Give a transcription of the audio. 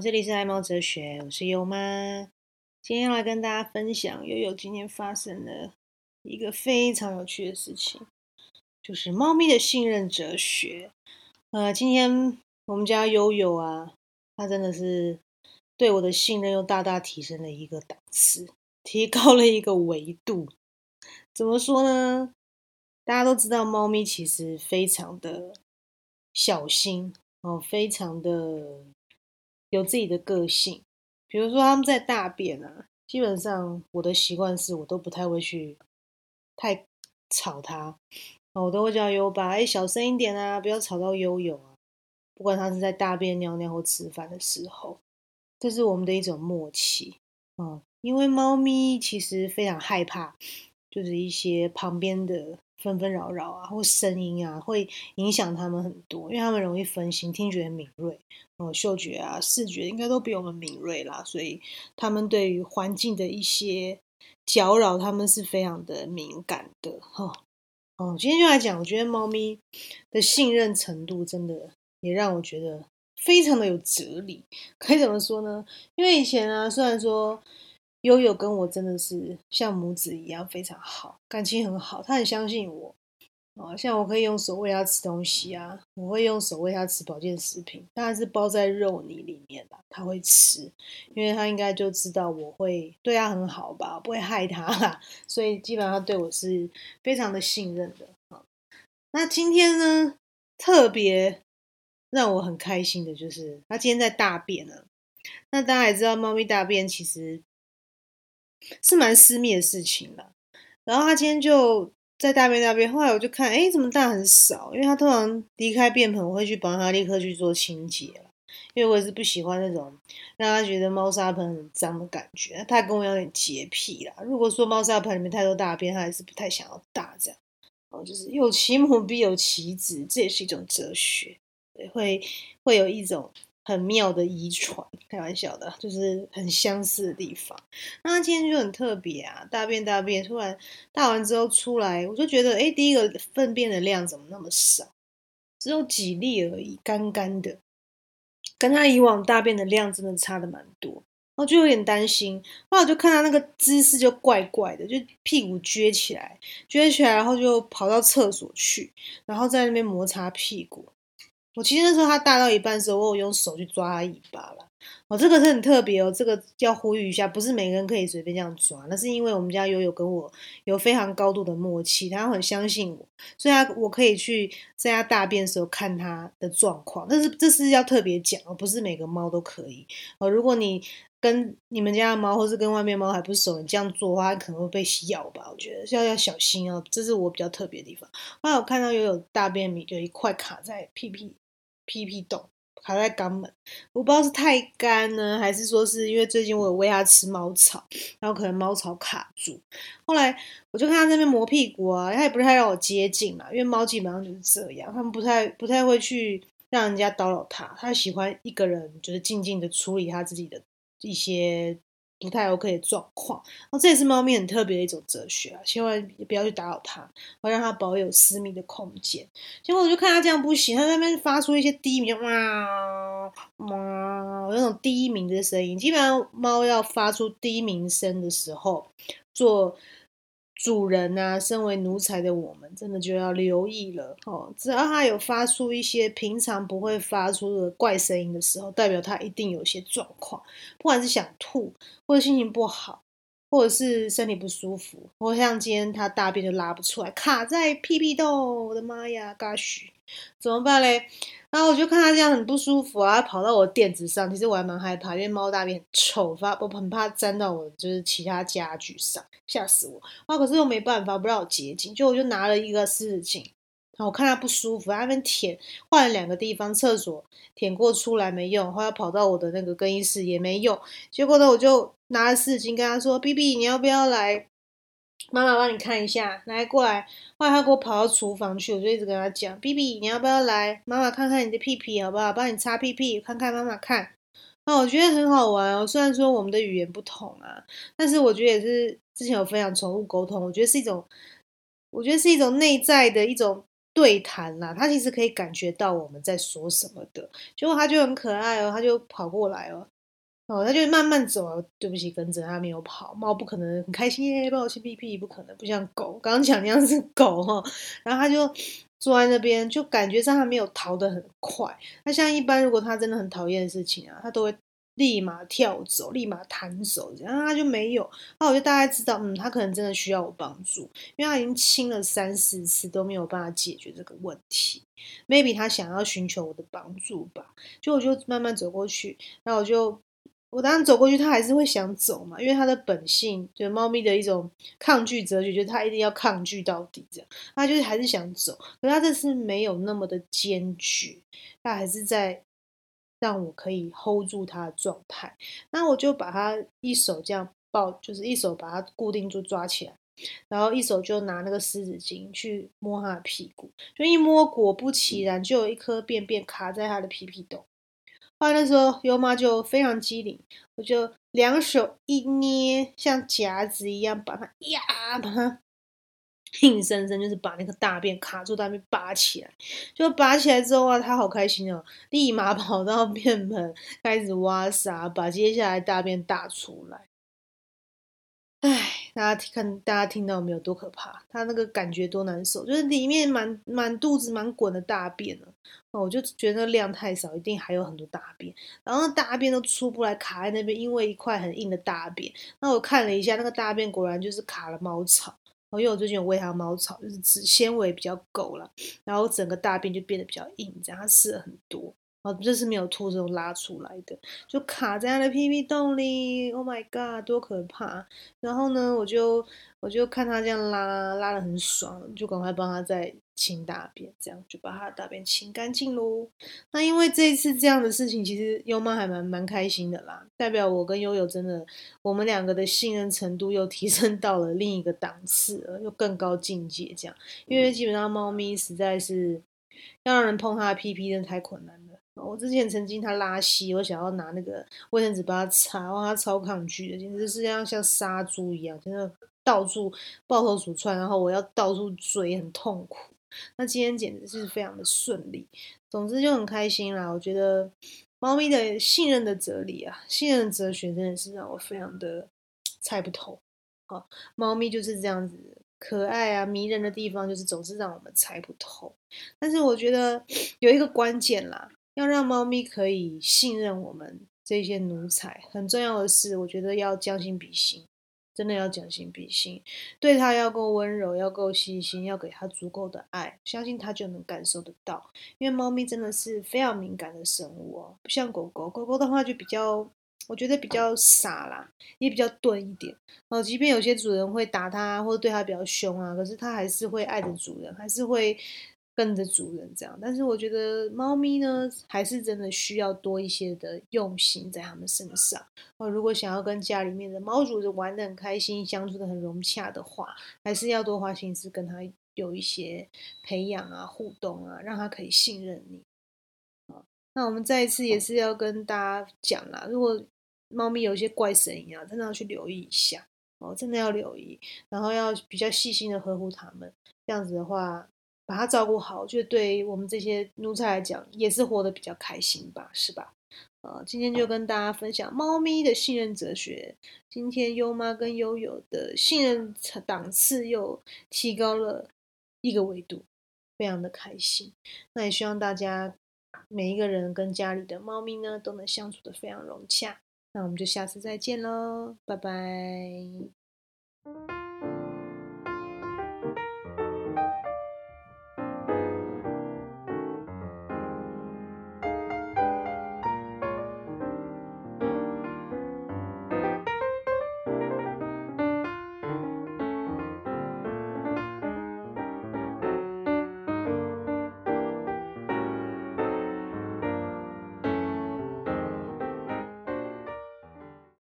这里是爱猫哲学，我是优妈。今天要来跟大家分享悠悠今天发生的一个非常有趣的事情，就是猫咪的信任哲学。呃，今天我们家悠悠啊，它真的是对我的信任又大大提升了一个档次，提高了一个维度。怎么说呢？大家都知道，猫咪其实非常的小心哦，非常的。有自己的个性，比如说他们在大便啊，基本上我的习惯是我都不太会去太吵它，我都会叫优爸，哎，小声一点啊，不要吵到悠悠啊。不管他是在大便、尿尿或吃饭的时候，这是我们的一种默契啊。因为猫咪其实非常害怕，就是一些旁边的。纷纷扰扰啊，或声音啊，会影响他们很多，因为他们容易分心，听觉敏锐，哦，嗅觉啊、视觉应该都比我们敏锐啦，所以他们对于环境的一些搅扰，他们是非常的敏感的，哈。哦，今天就来讲，我觉得猫咪的信任程度真的也让我觉得非常的有哲理。可以怎么说呢？因为以前啊，虽然说。悠悠跟我真的是像母子一样非常好，感情很好。他很相信我，啊，像我可以用手喂他吃东西啊，我会用手喂他吃保健食品，当然是包在肉泥里面的，他会吃，因为他应该就知道我会对他很好吧，不会害他啦，所以基本上对我是非常的信任的啊。那今天呢，特别让我很开心的就是他今天在大便呢。那大家也知道，猫咪大便其实。是蛮私密的事情了，然后他今天就在大便大便，后来我就看，哎，怎么大很少？因为他通常离开便盆，我会去帮他立刻去做清洁了，因为我也是不喜欢那种让他觉得猫砂盆很脏的感觉。他跟我有点洁癖啦，如果说猫砂盆里面太多大便，他还是不太想要大这样。哦，就是有其母必有其子，这也是一种哲学，会会有一种。很妙的遗传，开玩笑的，就是很相似的地方。那他今天就很特别啊，大便大便，突然大完之后出来，我就觉得，哎，第一个粪便的量怎么那么少，只有几粒而已，干干的，跟他以往大便的量真的差的蛮多，我就有点担心。后来我就看他那个姿势就怪怪的，就屁股撅起来，撅起来，然后就跑到厕所去，然后在那边摩擦屁股。我其实那时候它大到一半的时候，我有用手去抓它尾巴了。哦，这个是很特别哦，这个要呼吁一下，不是每个人可以随便这样抓。那是因为我们家悠悠跟我有非常高度的默契，他很相信我，所以他我可以去在它大便的时候看它的状况。但是这是要特别讲哦，不是每个猫都可以。哦，如果你跟你们家的猫，或是跟外面猫还不熟，你这样做的话，它可能会被咬吧？我觉得要要小心哦。这是我比较特别的地方。后来我看到悠悠大便米有一块卡在屁屁。屁屁洞卡在肛门，我不知道是太干呢，还是说是因为最近我有喂它吃猫草，然后可能猫草卡住。后来我就看它那边磨屁股啊，它也不太让我接近嘛，因为猫基本上就是这样，它们不太不太会去让人家叨扰它，它喜欢一个人就是静静的处理它自己的一些。不太 OK 的状况，哦，这也是猫咪很特别的一种哲学啊，千万不要去打扰它，要让它保有私密的空间。结果我就看它这样不行，它那边发出一些低鸣，哇哇，那种低鸣的声音。基本上猫要发出低鸣声的时候，做。主人啊，身为奴才的我们，真的就要留意了哦。只要它有发出一些平常不会发出的怪声音的时候，代表它一定有些状况，不管是想吐，或者心情不好，或者是身体不舒服，或像今天它大便就拉不出来，卡在屁屁洞，我的妈呀，嘎许，怎么办嘞？然后我就看它这样很不舒服啊，跑到我垫子上。其实我还蛮害怕，因为猫大便很臭，发我很怕沾到我就是其他家具上，吓死我。啊，可是又没办法，不让我接近，就我就拿了一个湿纸巾。我看它不舒服，那边舔，换了两个地方，厕所舔过出来没用，后来跑到我的那个更衣室也没用。结果呢，我就拿了湿巾跟他说：“B B，你要不要来？”妈妈帮你看一下，来过来。后来他给我跑到厨房去，我就一直跟他讲：“B B，你要不要来？妈妈看看你的屁屁好不好？帮你擦屁屁，看看妈妈看。”那我觉得很好玩哦。虽然说我们的语言不同啊，但是我觉得也是之前有分享宠物沟通，我觉得是一种，我觉得是一种内在的一种对谈啦，它其实可以感觉到我们在说什么的。结果它就很可爱哦，它就跑过来哦，哦，他就慢慢走啊。对不起，跟着他没有跑。猫不可能很开心耶，帮我亲屁屁，不可能，不像狗。刚刚讲那样是狗哈，然后他就坐在那边，就感觉上他没有逃得很快。那像一般，如果他真的很讨厌的事情啊，他都会。立马跳走，立马弹手，这样他就没有。那我就大概知道，嗯，他可能真的需要我帮助，因为他已经亲了三四次都没有办法解决这个问题。Maybe 他想要寻求我的帮助吧。就我就慢慢走过去，那我就我当然走过去，它还是会想走嘛，因为它的本性就是猫咪的一种抗拒哲学，就是它一定要抗拒到底，这样它就是还是想走，可它这次没有那么的坚决，它还是在。让我可以 hold 住它的状态，那我就把它一手这样抱，就是一手把它固定住抓起来，然后一手就拿那个湿纸巾去摸它的屁股，就一摸，果不其然，就有一颗便便卡在它的屁屁洞。那时候优妈就非常机灵，我就两手一捏，像夹子一样把它呀，把它。硬生生就是把那个大便卡住，大便拔起来，就拔起来之后啊，他好开心哦，立马跑到便盆开始挖沙，把接下来大便打出来。大家看，大家听到没有？多可怕！他那个感觉多难受，就是里面满满肚子满滚的大便。哦，我就觉得量太少，一定还有很多大便，然后大便都出不来，卡在那边，因为一块很硬的大便。那我看了一下，那个大便果然就是卡了猫草。因为我最近有喂它猫草，就是纤维比较够了，然后整个大便就变得比较硬，这样它吃了很多，哦，这是没有吐，这种拉出来的，就卡在它的屁屁洞里。Oh my god，多可怕！然后呢，我就我就看它这样拉，拉的很爽，就赶快帮它再。清大便，这样就把它的大便清干净喽。那因为这一次这样的事情，其实优妈还蛮蛮开心的啦，代表我跟悠悠真的，我们两个的信任程度又提升到了另一个档次了，又更高境界这样。因为基本上猫咪实在是要让人碰它的屁屁，真的太困难了。我之前曾经它拉稀，我想要拿那个卫生纸把它擦，哇，它超抗拒的，简直是像像杀猪一样，真的到处抱头鼠窜，然后我要到处追，很痛苦。那今天简直是非常的顺利，总之就很开心啦。我觉得猫咪的信任的哲理啊，信任哲学真的是让我非常的猜不透。好，猫咪就是这样子可爱啊，迷人的地方就是总是让我们猜不透。但是我觉得有一个关键啦，要让猫咪可以信任我们这些奴才，很重要的是，我觉得要将心比心。真的要将心比心，对它要够温柔，要够细心，要给它足够的爱，相信它就能感受得到。因为猫咪真的是非常敏感的生物哦，不像狗狗，狗狗的话就比较，我觉得比较傻啦，也比较钝一点。哦，即便有些主人会打它或者对它比较凶啊，可是它还是会爱着主人，还是会。跟着主人这样，但是我觉得猫咪呢，还是真的需要多一些的用心在它们身上。哦，如果想要跟家里面的猫主人玩的很开心，相处的很融洽的话，还是要多花心思跟它有一些培养啊、互动啊，让它可以信任你。那我们再一次也是要跟大家讲啦，如果猫咪有一些怪声音啊，真的要去留意一下哦，真的要留意，然后要比较细心的呵护它们，这样子的话。把它照顾好，就对我们这些奴才来讲，也是活得比较开心吧，是吧？呃，今天就跟大家分享猫咪的信任哲学。今天优妈跟悠悠的信任档次又提高了一个维度，非常的开心。那也希望大家每一个人跟家里的猫咪呢，都能相处的非常融洽。那我们就下次再见喽，拜拜。